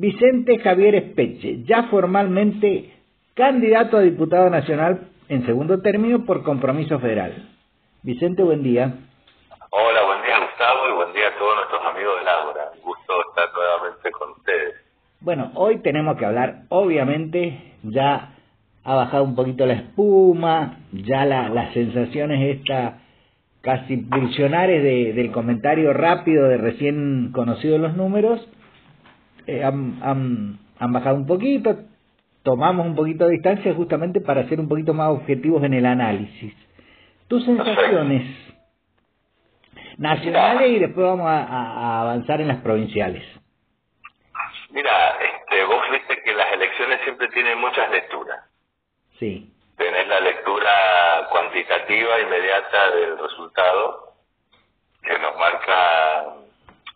Vicente Javier Espeche, ya formalmente candidato a diputado nacional en segundo término por compromiso federal. Vicente, buen día. Hola, buen día Gustavo y buen día a todos nuestros amigos de Laura. Un gusto estar nuevamente con ustedes. Bueno, hoy tenemos que hablar, obviamente, ya ha bajado un poquito la espuma, ya la, las sensaciones esta casi pulsionares de, del comentario rápido de recién conocidos los números eh, han, han, han bajado un poquito, tomamos un poquito de distancia justamente para ser un poquito más objetivos en el análisis. Tus sensaciones nacionales y después vamos a, a, avanzar en las provinciales. Mira, este, vos viste que las elecciones siempre tienen muchas lecturas. Sí. Tenés la lectura cuantitativa inmediata del resultado que nos marca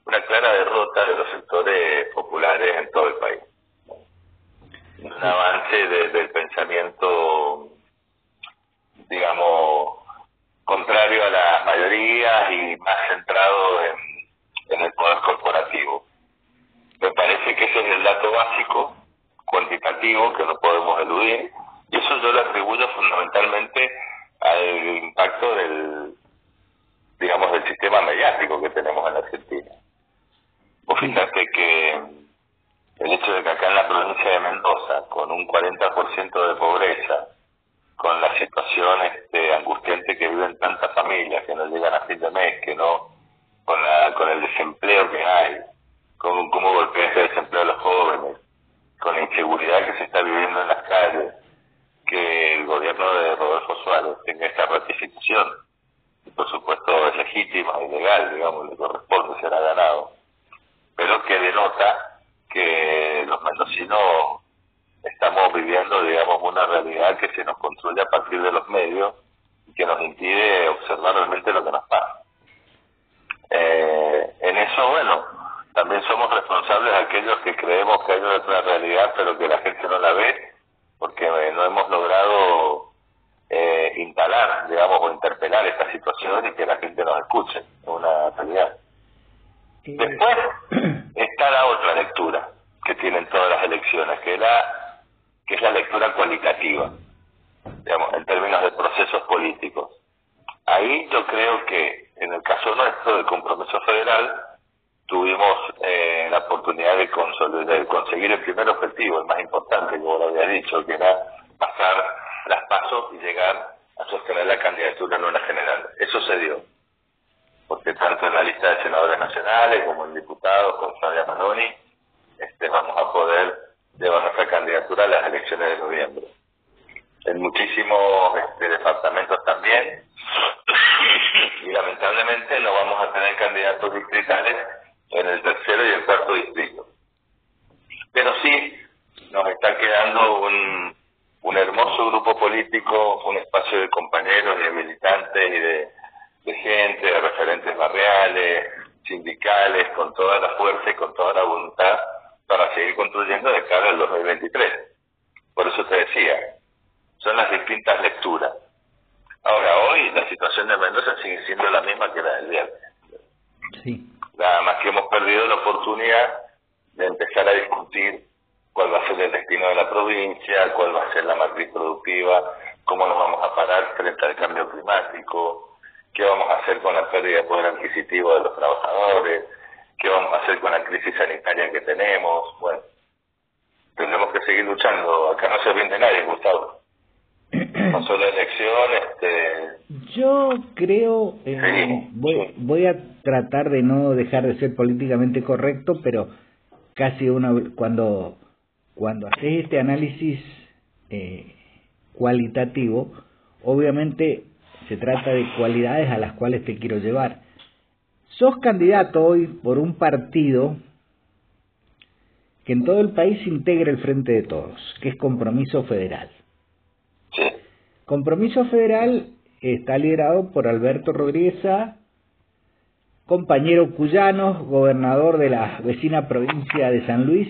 una clara derrota de los sectores populares en todo el país. Un avance desde el pensamiento, digamos, contrario a las mayorías y más centrado en, en el poder corporativo. Me parece que ese es el dato básico, cuantitativo, que no podemos eludir, y eso yo lo atribuyo fundamentalmente al impacto del, digamos, del sistema mediático que tenemos en Argentina. Vos fíjate que el hecho de que acá en la provincia de Mendoza, con un 40% de pobreza, con la situación este, angustiante que viven tantas familias que no llegan a fin de mes, que no, con, la, con el desempleo que hay, con cómo golpea ese desempleo a los jóvenes, con la inseguridad que se está viviendo en las calles, que el gobierno de Rodolfo Suárez tenga esta ratificación, y por supuesto es legítima y digamos, le corresponde, será ganado, pero que denota que los mendocinos estamos viviendo, digamos, una realidad que se nos construye a partir de los medios y que nos impide observar realmente lo que nos pasa. Eh, en eso, bueno, también somos responsables aquellos que creemos que hay otra realidad, pero que la gente no la ve, porque eh, no hemos logrado eh, instalar, digamos, o interpelar esta situación y que la gente nos escuche, es una realidad. Después está la otra lectura que tienen que, la, que es la lectura cualitativa, digamos, en términos de procesos políticos. Ahí yo creo que en el caso nuestro del compromiso federal tuvimos eh, la oportunidad de, de, conseguir el primer objetivo, el más importante, como lo había dicho, que era pasar las pasos y llegar a sostener la candidatura en una general. Eso se dio porque tanto en la lista de senadores nacionales como en diputados con Fabia Manoni, este, vamos a poder llevar nuestra candidatura a las elecciones de noviembre. En muchísimos este, departamentos también, y lamentablemente no vamos a tener candidatos distritales en el tercero y el cuarto distrito. Pero sí nos está quedando un, un hermoso grupo político, un espacio de compañeros y de militantes y de de gente, de referentes barriales, sindicales, con toda la fuerza y con toda la voluntad seguir construyendo de cara al 2023. Por eso te decía, son las distintas lecturas. Ahora, hoy la situación de Mendoza sigue siendo la misma que la del viernes. Sí. Nada más que hemos perdido la oportunidad de empezar a discutir cuál va a ser el destino de la provincia, cuál va a ser la matriz productiva, cómo nos vamos a parar frente al cambio climático, qué vamos a hacer con la pérdida de poder adquisitivo de los trabajadores, qué vamos a hacer con la crisis sanitaria que tenemos. Bueno, tendremos que seguir luchando. Acá no se rinde nadie, Gustavo. No solo elección, este... Yo creo, eh, voy, voy a tratar de no dejar de ser políticamente correcto, pero casi uno cuando cuando haces este análisis eh, cualitativo, obviamente se trata de cualidades a las cuales te quiero llevar. Sos candidato hoy por un partido que en todo el país integra el Frente de Todos, que es Compromiso Federal. Compromiso Federal está liderado por Alberto Rodríguez compañero cuyano, gobernador de la vecina provincia de San Luis,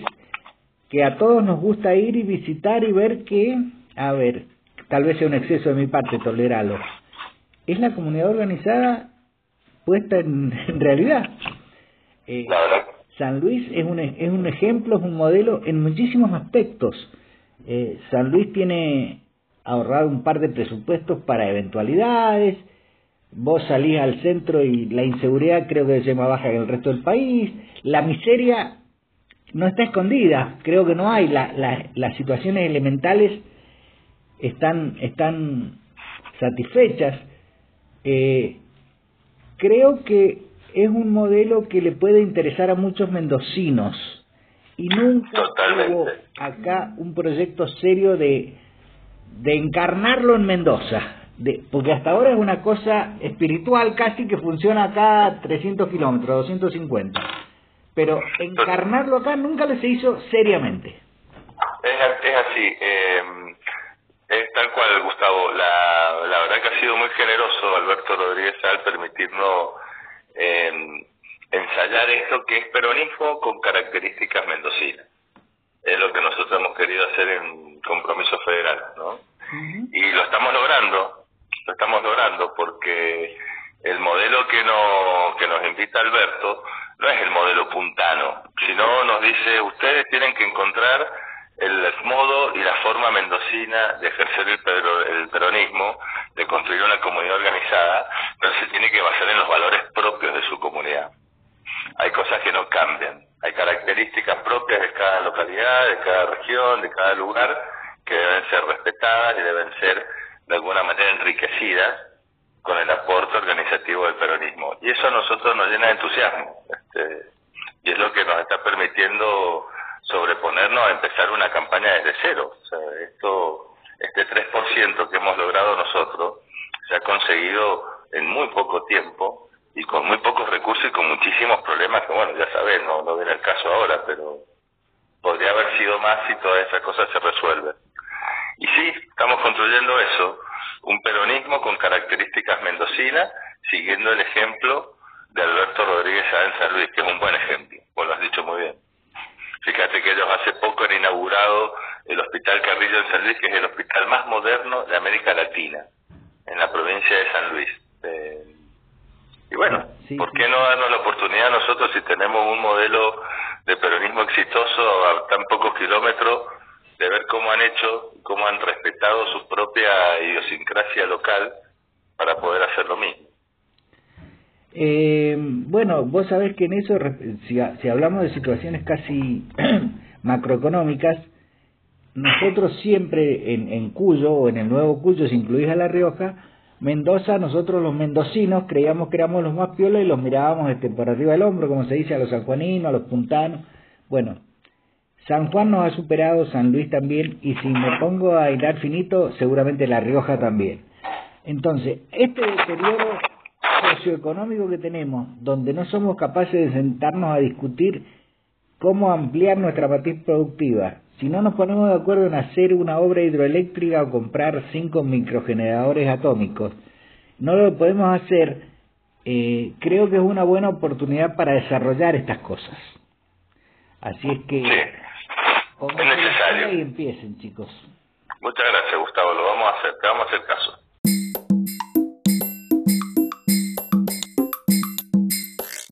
que a todos nos gusta ir y visitar y ver que, a ver, tal vez sea un exceso de mi parte, tolerarlo, es la comunidad organizada puesta en, realidad. Eh, la San Luis es un, es un ejemplo, es un modelo en muchísimos aspectos. Eh, San Luis tiene ahorrado un par de presupuestos para eventualidades, vos salís al centro y la inseguridad creo que es más baja que el resto del país, la miseria no está escondida, creo que no hay, la, las situaciones elementales están, están satisfechas. Eh, creo que es un modelo que le puede interesar a muchos mendocinos y nunca hubo acá un proyecto serio de, de encarnarlo en Mendoza de, porque hasta ahora es una cosa espiritual casi que funciona acá a 300 kilómetros, 250. Pero encarnarlo acá nunca le se hizo seriamente. Es, es así. Eh, es tal cual, Gustavo. La, la verdad que ha sido muy generoso Alberto Rodríguez al permitirnos eh, ensayar esto que es peronismo con características mendocinas. Es lo que nosotros hemos querido hacer en compromiso federal, ¿no? Y lo estamos logrando lo estamos logrando porque el modelo que, no, que nos invita Alberto no es el modelo puntano, sino nos dice ustedes tienen que encontrar el modo y la forma mendocina de ejercer el, peronismo, de construir una comunidad organizada, pero se tiene que basar en los valores propios de su comunidad. Hay cosas que no cambian, hay características propias de cada localidad, de cada región, de cada lugar, que deben ser respetadas y deben ser de alguna manera enriquecida con el aporte organizativo del peronismo. Y eso a nosotros nos llena de entusiasmo. Este, y es lo que nos está permitiendo sobreponernos a empezar una campaña desde cero. O sea, esto, este 3% que hemos logrado nosotros se ha conseguido en muy poco tiempo y con muy pocos recursos y con muchísimos problemas que, bueno, ya saben, no, no viene el caso ahora, pero podría haber sido más si todas esas cosas se resuelven. Y sí, estamos construyendo eso, un peronismo con características mendocinas, siguiendo el ejemplo de Alberto Rodríguez en Luis, que es un buen ejemplo, vos lo has dicho muy bien. Fíjate que ellos hace poco han inaugurado el Hospital Carrillo en San Luis, que es el hospital más moderno de América Latina, en la provincia de San Luis. Eh, y bueno, ¿por qué no darnos la oportunidad nosotros si tenemos un modelo de peronismo exitoso a tan pocos kilómetros de ver cómo han hecho, cómo han respetado su propia idiosincrasia local para poder hacer lo mismo. Eh, bueno, vos sabés que en eso, si, si hablamos de situaciones casi macroeconómicas, nosotros siempre en, en Cuyo o en el Nuevo Cuyo, si incluís a La Rioja, Mendoza, nosotros los mendocinos creíamos que éramos los más piolas y los mirábamos este, por arriba del hombro, como se dice, a los sanjuaninos, a los puntanos. Bueno, San Juan nos ha superado, San Luis también, y si me pongo a hilar finito, seguramente La Rioja también. Entonces, este deterioro socioeconómico que tenemos, donde no somos capaces de sentarnos a discutir cómo ampliar nuestra matriz productiva, si no nos ponemos de acuerdo en hacer una obra hidroeléctrica o comprar cinco microgeneradores atómicos, no lo podemos hacer, eh, creo que es una buena oportunidad para desarrollar estas cosas. Así es que es necesario. Y empiecen, chicos. Muchas gracias, Gustavo. Lo vamos a hacer. Te vamos a hacer caso.